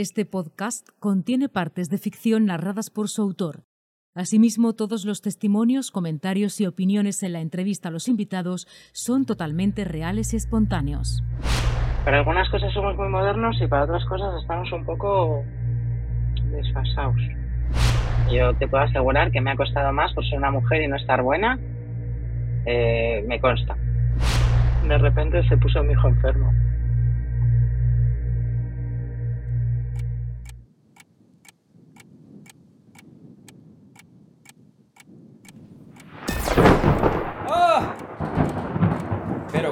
Este podcast contiene partes de ficción narradas por su autor. Asimismo, todos los testimonios, comentarios y opiniones en la entrevista a los invitados son totalmente reales y espontáneos. Para algunas cosas somos muy modernos y para otras cosas estamos un poco desfasados. Yo te puedo asegurar que me ha costado más por ser una mujer y no estar buena. Eh, me consta. De repente se puso mi hijo enfermo.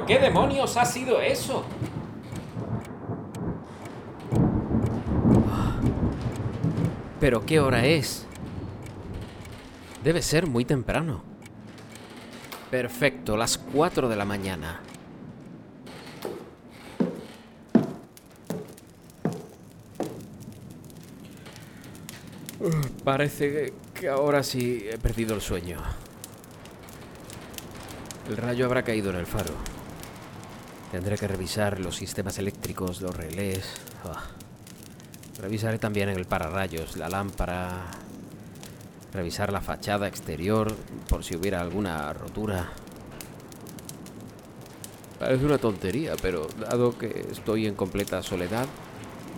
Qué demonios ha sido eso? ¿Pero qué hora es? Debe ser muy temprano. Perfecto, las 4 de la mañana. Uf, Parece que ahora sí he perdido el sueño. El rayo habrá caído en el faro. Tendré que revisar los sistemas eléctricos, los relés. Ah. Revisaré también el pararrayos, la lámpara. Revisar la fachada exterior por si hubiera alguna rotura. Parece una tontería, pero dado que estoy en completa soledad,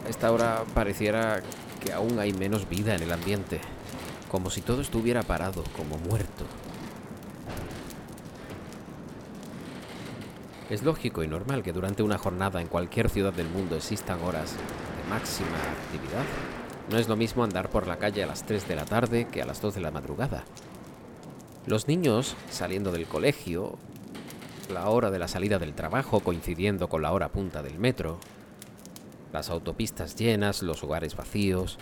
a esta hora pareciera que aún hay menos vida en el ambiente, como si todo estuviera parado, como muerto. Es lógico y normal que durante una jornada en cualquier ciudad del mundo existan horas de máxima actividad. No es lo mismo andar por la calle a las 3 de la tarde que a las 2 de la madrugada. Los niños saliendo del colegio, la hora de la salida del trabajo coincidiendo con la hora punta del metro, las autopistas llenas, los hogares vacíos.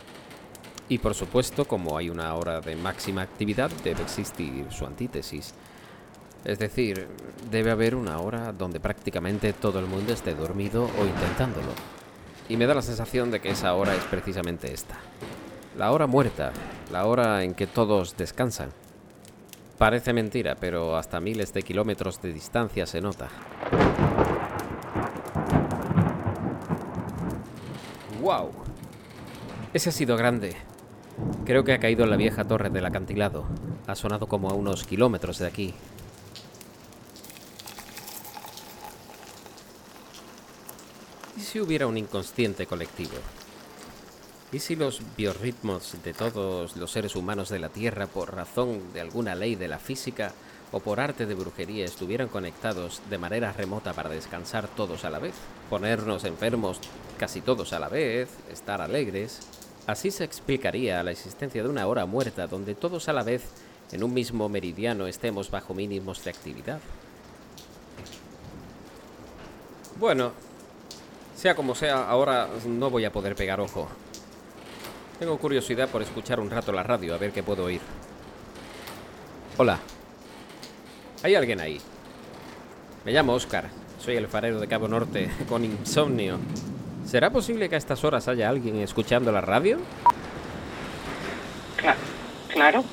Y por supuesto, como hay una hora de máxima actividad, debe existir su antítesis. Es decir, debe haber una hora donde prácticamente todo el mundo esté dormido o intentándolo. Y me da la sensación de que esa hora es precisamente esta. La hora muerta, la hora en que todos descansan. Parece mentira, pero hasta miles de kilómetros de distancia se nota. ¡Wow! Ese ha sido grande. Creo que ha caído en la vieja torre del acantilado. Ha sonado como a unos kilómetros de aquí. ¿Y si hubiera un inconsciente colectivo? ¿Y si los biorritmos de todos los seres humanos de la Tierra, por razón de alguna ley de la física o por arte de brujería, estuvieran conectados de manera remota para descansar todos a la vez? Ponernos enfermos casi todos a la vez, estar alegres. Así se explicaría la existencia de una hora muerta donde todos a la vez, en un mismo meridiano, estemos bajo mínimos de actividad. Bueno, sea como sea, ahora no voy a poder pegar ojo. Tengo curiosidad por escuchar un rato la radio, a ver qué puedo oír. Hola. ¿Hay alguien ahí? Me llamo Oscar. Soy el farero de Cabo Norte, con insomnio. ¿Será posible que a estas horas haya alguien escuchando la radio? Cla- claro.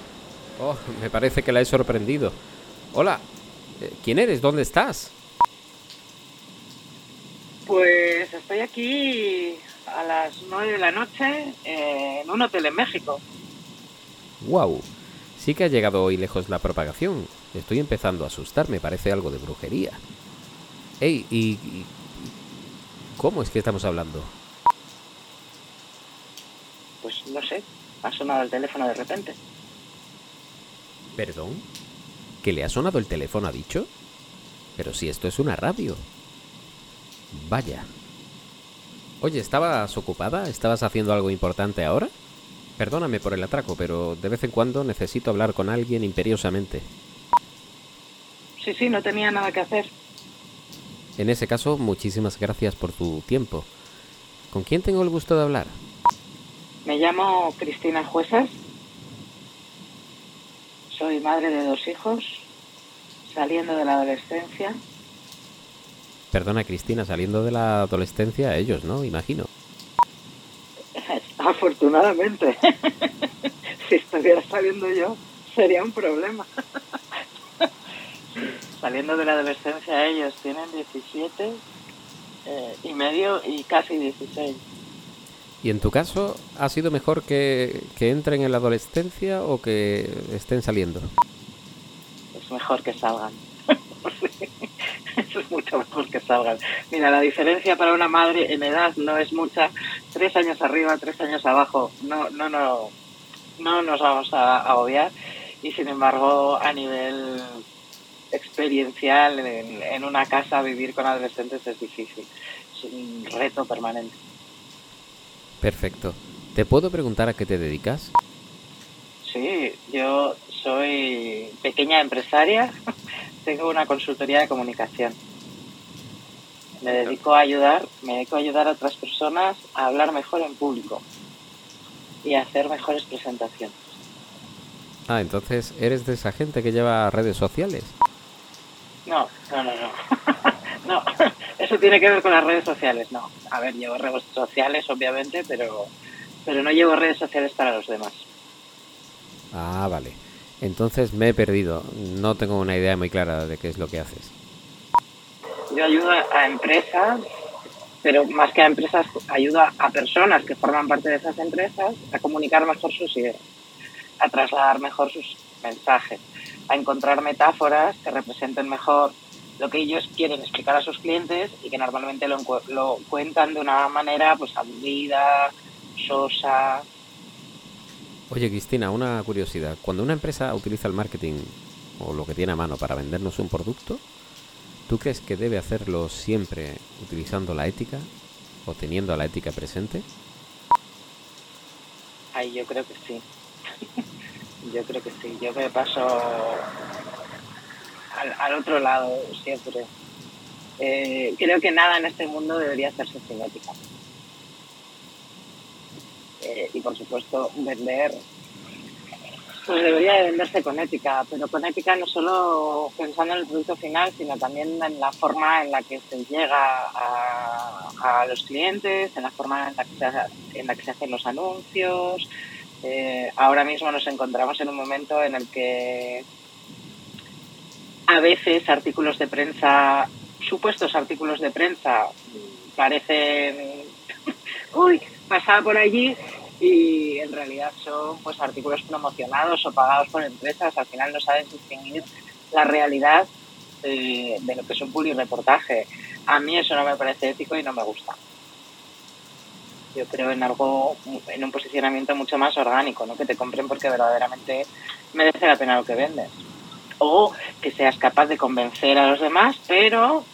Oh, me parece que la he sorprendido. Hola. eh, ¿Quién eres? ¿Dónde estás? Pues estoy aquí a las 9 de la noche eh, en un hotel en México. Wow. Sí que ha llegado hoy lejos la propagación. Estoy empezando a asustarme, parece algo de brujería. Ey, ¿y, y- cómo es que estamos hablando? Pues no sé, ha sonado el teléfono de repente. ¿Perdón? ¿Que le ha sonado el teléfono, ha dicho? Pero si esto es una radio. Vaya. Oye, ¿estabas ocupada? ¿Estabas haciendo algo importante ahora? Perdóname por el atraco, pero de vez en cuando necesito hablar con alguien imperiosamente. Sí, sí, no tenía nada que hacer. En ese caso, muchísimas gracias por tu tiempo. ¿Con quién tengo el gusto de hablar? Me llamo Cristina Juezas. Soy madre de dos hijos, saliendo de la adolescencia. Perdona, Cristina, saliendo de la adolescencia, ellos, ¿no? Imagino. Afortunadamente. si estuviera saliendo yo, sería un problema. Saliendo de la adolescencia, ellos tienen 17 eh, y medio y casi 16. ¿Y en tu caso ha sido mejor que, que entren en la adolescencia o que estén saliendo? Es mejor que salgan. Es mucho mejor que salgan. Mira, la diferencia para una madre en edad no es mucha. Tres años arriba, tres años abajo. No, no, no, no nos vamos a, odiar. Y sin embargo, a nivel experiencial, en, en una casa vivir con adolescentes es difícil. Es un reto permanente. Perfecto. ¿Te puedo preguntar a qué te dedicas? Sí, yo soy pequeña empresaria, tengo una consultoría de comunicación. Me dedico a ayudar, me dedico a ayudar a otras personas a hablar mejor en público y a hacer mejores presentaciones. Ah, entonces eres de esa gente que lleva redes sociales. No, no, no, no. no, eso tiene que ver con las redes sociales, no. A ver, llevo redes sociales, obviamente, pero, pero no llevo redes sociales para los demás. Ah, vale. Entonces me he perdido. No tengo una idea muy clara de qué es lo que haces. Yo ayudo a empresas, pero más que a empresas, ayuda a personas que forman parte de esas empresas a comunicar mejor sus ideas, a trasladar mejor sus mensajes, a encontrar metáforas que representen mejor lo que ellos quieren explicar a sus clientes y que normalmente lo, lo cuentan de una manera pues aburrida, sosa, Oye, Cristina, una curiosidad. Cuando una empresa utiliza el marketing o lo que tiene a mano para vendernos un producto, ¿tú crees que debe hacerlo siempre utilizando la ética o teniendo la ética presente? Ay, yo creo que sí. yo creo que sí. Yo me paso al, otro lado siempre. Eh, creo que nada en este mundo debería hacerse sin ética. Eh, y por supuesto vender pues debería de venderse con ética, pero con ética no solo pensando en el producto final, sino también en la forma en la que se llega a, los clientes, en la forma en la que se, en la que se hacen los anuncios. Eh, ahora mismo nos encontramos en un momento en el que a veces artículos de prensa, supuestos artículos de prensa, parecen, uy, pasaba por allí y en realidad son pues artículos promocionados o pagados por empresas. Al final no sabes distinguir la realidad de, lo que es un reportaje. A mí eso no me parece ético y no me gusta. Yo creo en algo, en un posicionamiento mucho más orgánico, ¿no? que te compren porque verdaderamente merece la pena lo que vendes. O que seas capaz de convencer a los demás, pero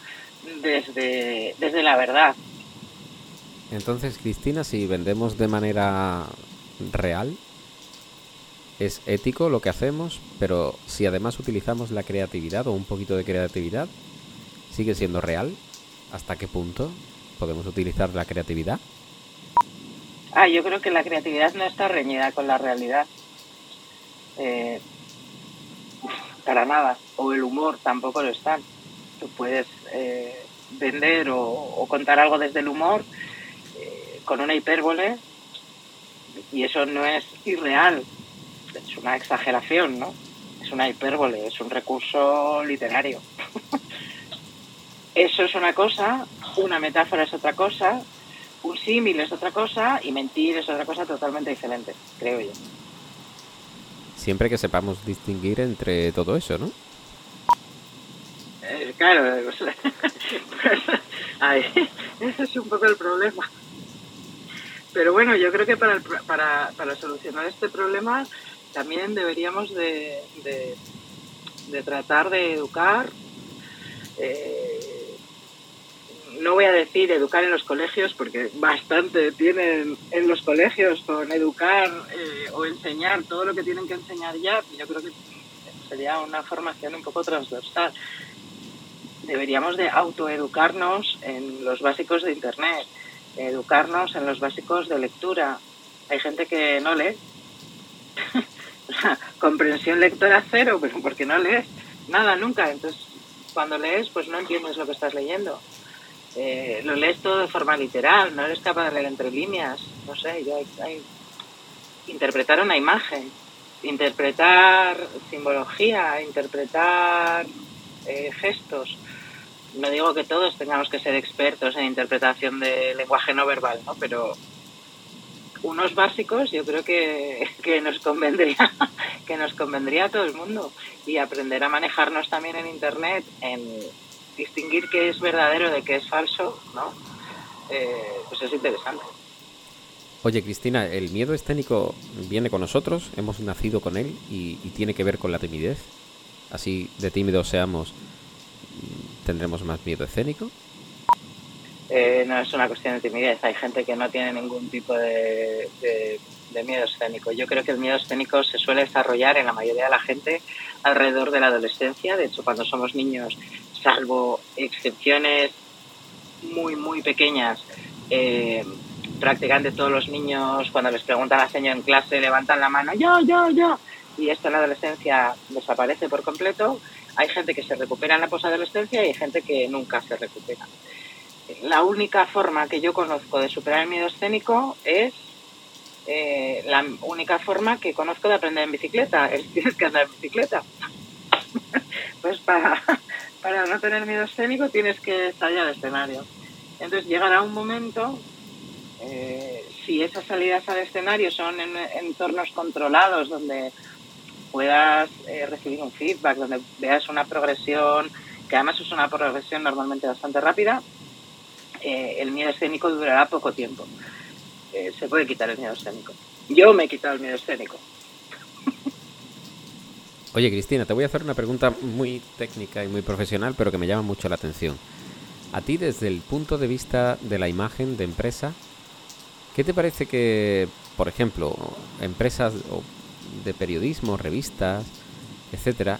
desde, desde la verdad, entonces, Cristina, si vendemos de manera real, es ético lo que hacemos, pero si además utilizamos la creatividad o un poquito de creatividad, sigue siendo real. ¿Hasta qué punto podemos utilizar la creatividad? Ah, yo creo que la creatividad no está reñida con la realidad. Eh, para nada. O el humor tampoco lo está. Tú puedes eh, vender o, contar algo desde el humor con una hipérbole y eso no es irreal, es una exageración, ¿no? Es una hipérbole, es un recurso literario. eso es una cosa, una metáfora es otra cosa, un símil es otra cosa y mentir es otra cosa totalmente diferente, creo yo. Siempre que sepamos distinguir entre todo eso, ¿no? Eh, claro, pues, ese es un poco el problema. Pero bueno, yo creo que para, para, para solucionar este problema también deberíamos de, de, tratar de educar. Eh, no voy a decir educar en los colegios, porque bastante tienen en los colegios con educar eh, o enseñar todo lo que tienen que enseñar ya. Yo creo que sería una formación un poco transversal. Deberíamos de autoeducarnos en los básicos de Internet educarnos en los básicos de lectura. Hay gente que no lee. comprensión lectora cero, pero porque no lees nada nunca. Entonces, cuando lees, pues no entiendes lo que estás leyendo. Eh, lo lees todo de forma literal, no eres capaz de leer entre líneas. No sé, yo hay, interpretar una imagen, interpretar simbología, interpretar eh, gestos no digo que todos tengamos que ser expertos en interpretación de lenguaje no verbal, ¿no? Pero unos básicos yo creo que, que, nos convendría que nos convendría a todo el mundo y aprender a manejarnos también en internet en distinguir qué es verdadero de qué es falso no eh, pues es interesante Oye, Cristina, ¿el miedo escénico viene con nosotros? ¿Hemos nacido con él y, tiene que ver con la timidez? Así de tímidos seamos, ¿tendremos más miedo escénico? Eh, no es una cuestión de timidez. Hay gente que no tiene ningún tipo de, miedo escénico. Yo creo que el miedo escénico se suele desarrollar en la mayoría de la gente alrededor de la adolescencia. De hecho, cuando somos niños, salvo excepciones muy, muy pequeñas, eh, prácticamente todos los niños, cuando les preguntan a señor en clase, levantan la mano, yo, yo, yo. Y esto en la adolescencia desaparece por completo. Hay gente que se recupera en la posadolescencia y hay gente que nunca se recupera. La única forma que yo conozco de superar el miedo escénico es eh, la única forma que conozco de aprender en bicicleta, es tienes que andar en bicicleta. pues para, para no tener miedo escénico tienes que salir al escenario. Entonces llegará un momento eh, si esas salidas al escenario son en entornos controlados, donde puedas eh, recibir un feedback, donde veas una progresión, que además es una progresión normalmente bastante rápida, eh, el miedo escénico durará poco tiempo. se puede quitar el miedo escénico. Yo me he quitado el miedo escénico. Oye, Cristina, te voy a hacer una pregunta muy técnica y muy profesional, pero que me llama mucho la atención. A ti, desde el punto de vista de la imagen de empresa, ¿Qué te parece que, por ejemplo, empresas de periodismo, revistas, etcétera,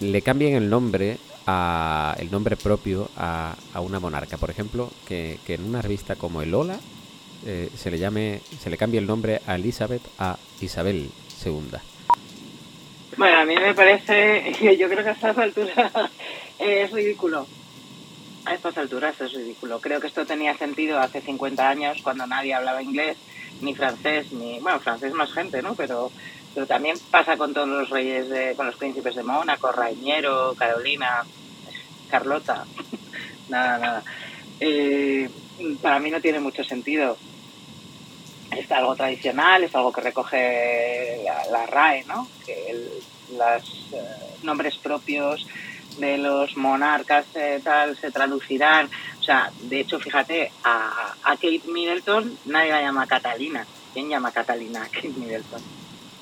le cambien el nombre a el nombre propio a, una monarca? Por ejemplo, que, en una revista como El Ola eh, se le llame, se le cambie el nombre a Elizabeth a Isabel II. Bueno, a mí me parece, yo creo que a estas alturas es ridículo a estas alturas es ridículo. Creo que esto tenía sentido hace 50 años cuando nadie hablaba inglés, ni francés, ni, bueno, francés más gente, ¿no? Pero, pero también pasa con todos los reyes, de, con los príncipes de Mónaco, Rainiero, Carolina, Carlota, nada, nada. Eh, para mí no tiene mucho sentido. Es algo tradicional, es algo que recoge la, RAE, ¿no? Que los eh, nombres propios de los monarcas eh, tal se traducirán. O sea, de hecho, fíjate, a, Kate Middleton nadie la llama Catalina. ¿Quién llama Catalina a Kate Middleton?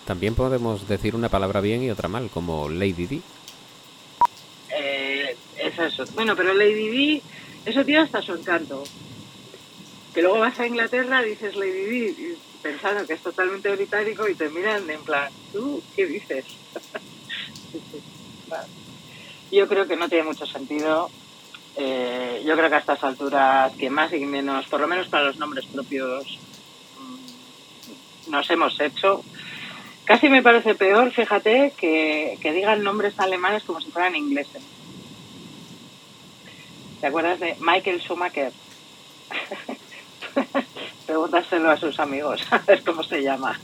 También podemos decir una palabra bien y otra mal, como Lady Di. Eh, es eso. Bueno, pero Lady Di, eso tiene hasta su encanto. Que luego vas a Inglaterra, dices Lady Di, pensando que es totalmente británico y te miran en plan, ¿tú qué dices? Yo creo que no tiene mucho sentido. Eh, yo creo que a estas alturas, que más y menos, por lo menos para los nombres propios, mm, nos hemos hecho. Casi me parece peor, fíjate, que, digan nombres alemanes como si fueran ingleses. ¿Te acuerdas de Michael Schumacher? Pregúntaselo a sus amigos, a ver cómo se llama.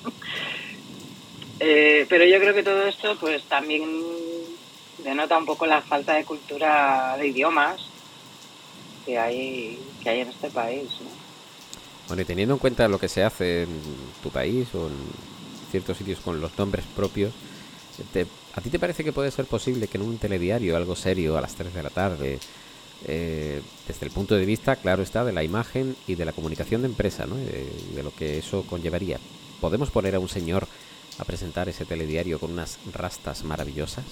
Eh, pero yo creo que todo esto, pues también denota un poco la falta de cultura de idiomas que hay, que hay en este país. Bueno, y teniendo en cuenta lo que se hace en tu país o en ciertos sitios con los nombres propios, ¿a ti te parece que puede ser posible que en un telediario, algo serio, a las 3 de la tarde, eh, desde el punto de vista, claro está, de la imagen y de la comunicación de empresa, ¿no? de, de lo que eso conllevaría, ¿podemos poner a un señor a presentar ese telediario con unas rastas maravillosas?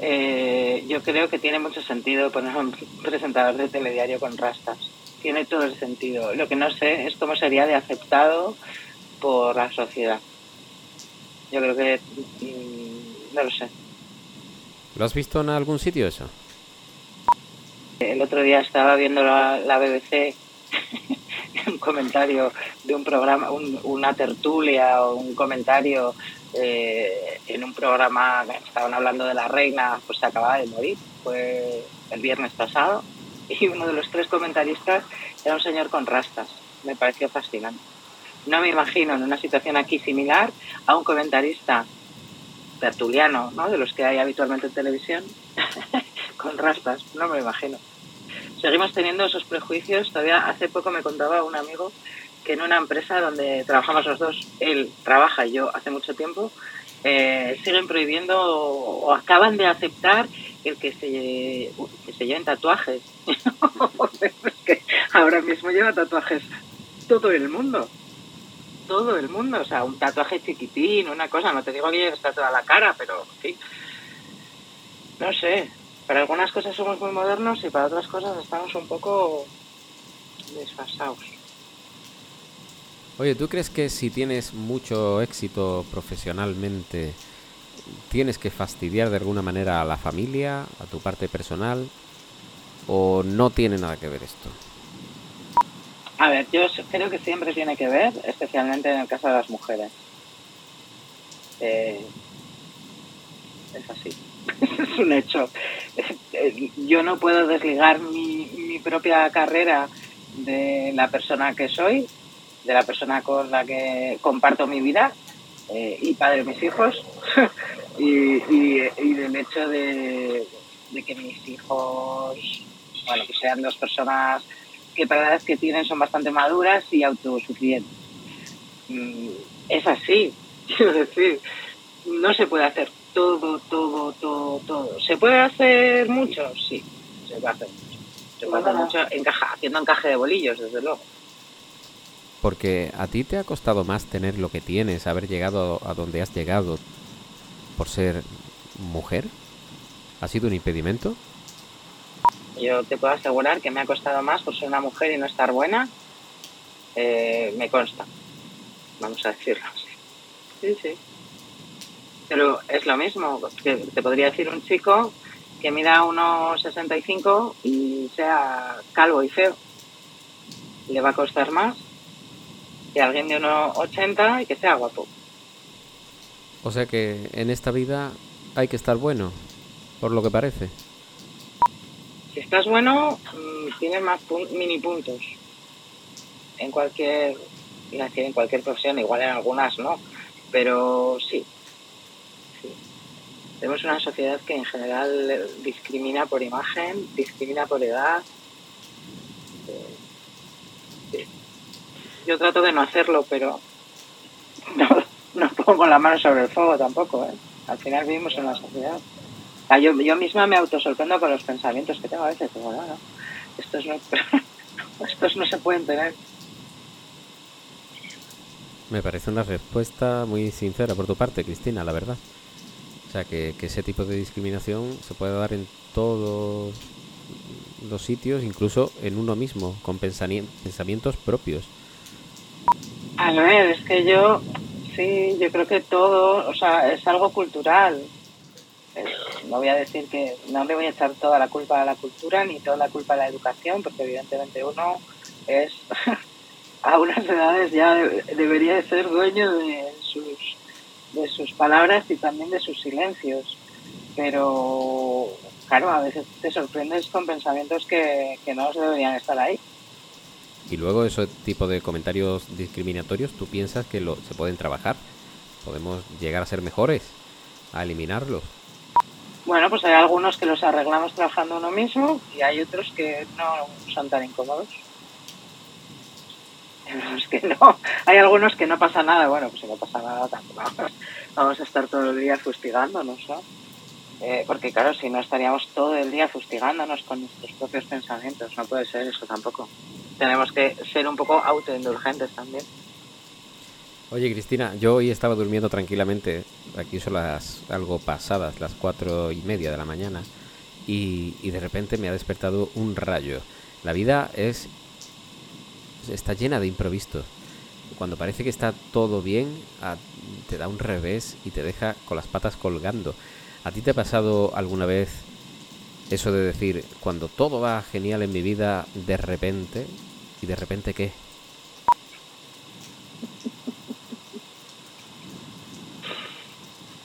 Eh, yo creo que tiene mucho sentido poner un presentador de telediario con rastas. Tiene todo el sentido. Lo que no sé es cómo sería de aceptado por la sociedad. Yo creo que mm, no lo sé. ¿Lo has visto en algún sitio eso? El otro día estaba viendo la, la BBC un comentario de un programa, una tertulia o un comentario eh, en un programa estaban hablando de la reina, pues se acababa de morir, fue el viernes pasado, y uno de los tres comentaristas era un señor con rastas. Me pareció fascinante. No me imagino en una situación aquí similar a un comentarista tertuliano, ¿no? de los que hay habitualmente en televisión, con rastas, no me imagino. Seguimos teniendo esos prejuicios. Todavía hace poco me contaba un amigo que en una empresa donde trabajamos los dos, él trabaja y yo hace mucho tiempo, eh, siguen prohibiendo o, acaban de aceptar el que se, que se lleven tatuajes. que ahora mismo lleva tatuajes todo el mundo. Todo el mundo. O sea, un tatuaje chiquitín, una cosa. No te digo que está toda la cara, pero sí. No sé. Para algunas cosas somos muy modernos y para otras cosas estamos un poco desfasados. Oye, ¿tú crees que si tienes mucho éxito profesionalmente, tienes que fastidiar de alguna manera a la familia, a tu parte personal? ¿O no tiene nada que ver esto? A ver, yo creo que siempre tiene que ver, especialmente en el caso de las mujeres. Eh, es así, es un hecho. Yo no puedo desligar mi, mi propia carrera de la persona que soy de la persona con la que comparto mi vida eh, y padre de mis hijos y, del hecho de, que mis hijos bueno que sean dos personas que para la edad que tienen son bastante maduras y autosuficientes mm, es así quiero decir no se puede hacer todo todo todo todo se puede hacer mucho sí se puede hacer mucho se puede hacer mucho encaja, haciendo encaje de bolillos desde luego porque a ti te ha costado más tener lo que tienes, haber llegado a donde has llegado por ser mujer. ¿Ha sido un impedimento? Yo te puedo asegurar que me ha costado más por ser una mujer y no estar buena. Eh, me consta. Vamos a decirlo así. Sí, sí. Pero es lo mismo. Que te podría decir un chico que mida unos 65 y sea calvo y feo. Le va a costar más que alguien de unos 80 y que sea guapo. O sea que en esta vida hay que estar bueno, por lo que parece. Si estás bueno, mm, tienes más mini puntos. En cualquier, en cualquier profesión, igual en algunas no, pero sí. Tenemos una sociedad que en general discrimina por imagen, discrimina por edad, yo trato de no hacerlo, pero no, pongo la mano sobre el fuego tampoco. ¿eh? Al final vivimos en una sociedad. yo, yo misma me autosorprendo con los pensamientos que tengo a veces. Digo, no, no, estos no, estos no se pueden tener. Me parece una respuesta muy sincera por tu parte, Cristina, la verdad. O sea, que, que ese tipo de discriminación se puede dar en todos los sitios, incluso en uno mismo, con pensamientos propios. A ver, es que yo, sí, yo creo que todo, o sea, es algo cultural. no voy a decir que, no le voy a echar toda la culpa a la cultura ni toda la culpa a la educación, porque evidentemente uno es, a unas edades ya debería de ser dueño de sus, de sus palabras y también de sus silencios. Pero, claro, a veces te sorprendes con pensamientos que, que no deberían estar ahí. Y luego ese tipo de comentarios discriminatorios, ¿tú piensas que lo, se pueden trabajar? ¿Podemos llegar a ser mejores? ¿A eliminarlos? Bueno, pues hay algunos que los arreglamos trabajando uno mismo y hay otros que no son tan incómodos. Hay que no. Hay algunos que no pasa nada. Bueno, pues si no pasa nada, tampoco vamos a estar todo el día fustigándonos, ¿no? Eh, porque claro, si no estaríamos todo el día fustigándonos con nuestros propios pensamientos. No puede ser eso tampoco tenemos que ser un poco autoindulgentes también. Oye, Cristina, yo hoy estaba durmiendo tranquilamente. Aquí son las algo pasadas, las cuatro y media de la mañana. Y, de repente me ha despertado un rayo. La vida es. Está llena de improvisos. Cuando parece que está todo bien, te da un revés y te deja con las patas colgando. ¿A ti te ha pasado alguna vez eso de decir, cuando todo va genial en mi vida, de repente ¿Y de repente qué?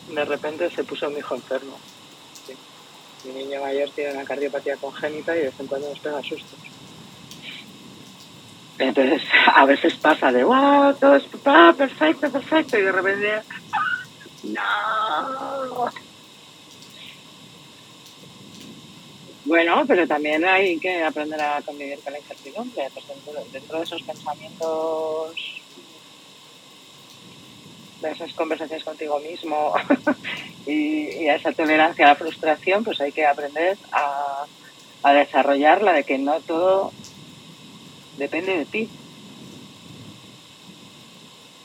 De repente se puso mi hijo enfermo. Mi niño mayor tiene una cardiopatía congénita y de vez en cuando nos pega sustos. Entonces, a veces pasa de, wow, todo es perfecto, perfecto, y de repente, no. Bueno, pero también hay que aprender a convivir con la incertidumbre. Pues dentro, de esos pensamientos, de esas conversaciones contigo mismo y, a esa tolerancia a la frustración, pues hay que aprender a, a desarrollarla, de que no todo depende de ti.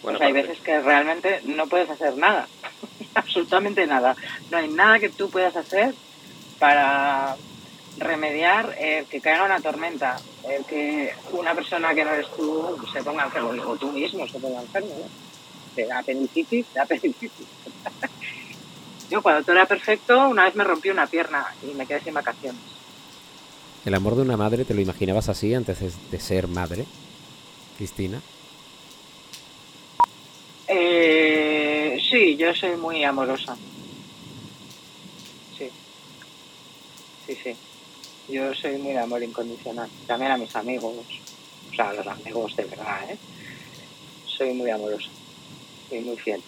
Bueno, pues hay veces que realmente no puedes hacer nada, absolutamente nada. No hay nada que tú puedas hacer para remediar el que caiga una tormenta, el que una persona que no eres tú se ponga enfermo, o tú mismo se ponga enfermo, ¿no? De apendicitis, de apendicitis. Yo cuando todo era perfecto, una vez me rompí una pierna y me quedé sin vacaciones. ¿El amor de una madre te lo imaginabas así antes de ser madre, Cristina? Eh, sí, yo soy muy amorosa. Sí. Sí, sí. Yo soy muy de amor incondicional. También a mis amigos. O sea, a los amigos de verdad, ¿eh? Soy muy amorosa. Y muy fiel.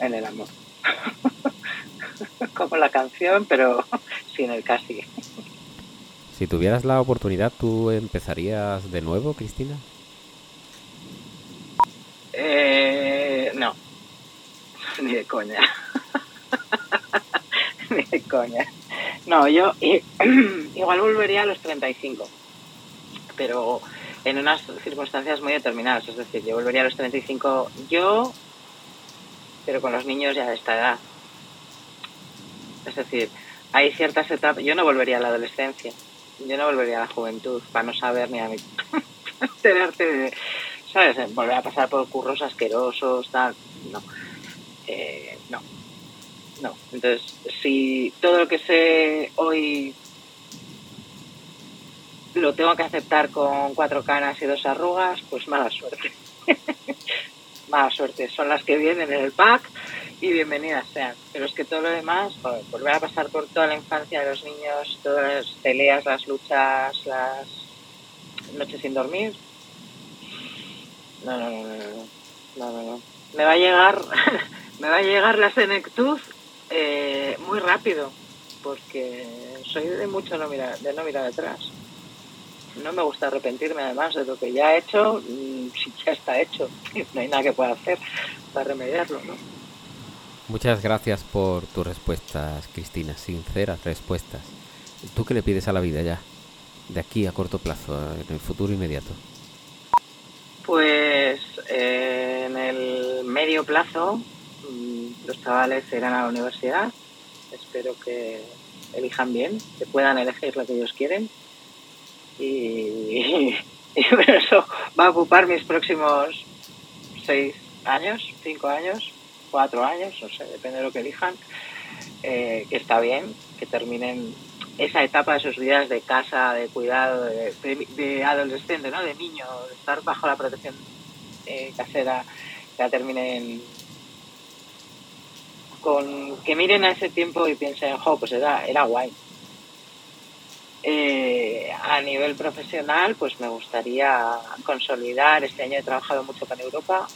En el amor. Como la canción, pero sin el casi. Si tuvieras la oportunidad, ¿tú empezarías de nuevo, Cristina? Eh, no. Ni de coña. Ni de coña. No, yo igual volvería a los 35, pero en unas circunstancias muy determinadas. Es decir, yo volvería a los 35 yo, pero con los niños ya de esta edad. Es decir, hay ciertas etapas. Yo no volvería a la adolescencia, yo no volvería a la juventud para no saber ni a mí. enterarte de. ¿Sabes? Volver a pasar por curros asquerosos, tal. No. Eh, no no. Entonces, si todo lo que sé hoy lo tengo que aceptar con cuatro canas y dos arrugas, pues mala suerte. mala suerte. Son las que vienen en el pack y bienvenidas sean. Pero es que todo lo demás, volver a pasar por toda la infancia de los niños, todas las peleas, las luchas, las noches sin dormir. No, no, no, no, no, no, no, no. Me va a llegar, me va a llegar la senectud eh, muy rápido, porque soy de mucho no mirar, de no mirar atrás. No me gusta arrepentirme además de lo que ya he hecho, mm, si ya está hecho, no hay nada que pueda hacer para remediarlo, ¿no? Muchas gracias por tus respuestas, Cristina, sinceras respuestas. ¿Tú qué le pides a la vida ya, de aquí a corto plazo, en el futuro inmediato? Pues eh, en el medio plazo los chavales irán a la universidad. Espero que elijan bien, que puedan elegir lo que ellos quieren. Y, eso va a ocupar mis próximos seis años, cinco años, cuatro años, no sé, depende de lo que elijan. Eh, que está bien, que terminen esa etapa de sus vidas de casa, de cuidado, de, adolescente, ¿no? de niño, de estar bajo la protección eh, casera, que la terminen con que miren a ese tiempo y piensen, jo, pues era, era guay. Eh, a nivel profesional, pues me gustaría consolidar, este año he trabajado mucho con Europa,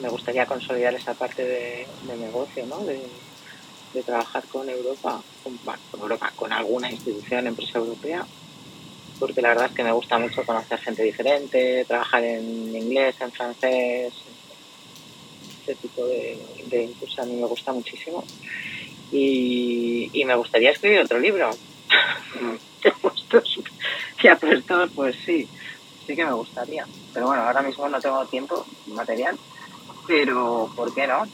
me gustaría consolidar esa parte de, negocio, ¿no? De, trabajar con Europa, con, Europa, con alguna institución, empresa europea, porque la verdad es que me gusta mucho conocer gente diferente, trabajar en inglés, en francés, este tipo de, de a mí me gusta muchísimo. Y, me gustaría escribir otro libro. ya puestos, pues sí, sí que me gustaría. Pero bueno, ahora mismo no tengo tiempo material, pero ¿por qué no?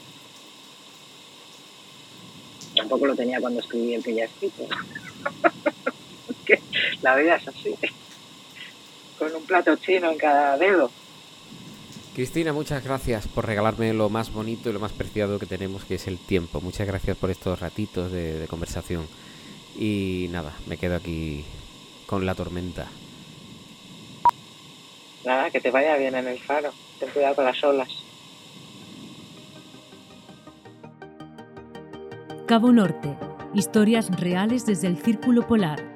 Tampoco lo tenía cuando escribí el que ya he escrito. la vida es así, con un plato chino en cada dedo. Cristina, muchas gracias por regalarme lo más bonito y lo más preciado que tenemos, que es el tiempo. Muchas gracias por estos ratitos de, conversación. Y nada, me quedo aquí con la tormenta. Nada, que te vaya bien en el faro. Ten cuidado con las olas. Cabo Norte. Historias reales desde el Círculo Polar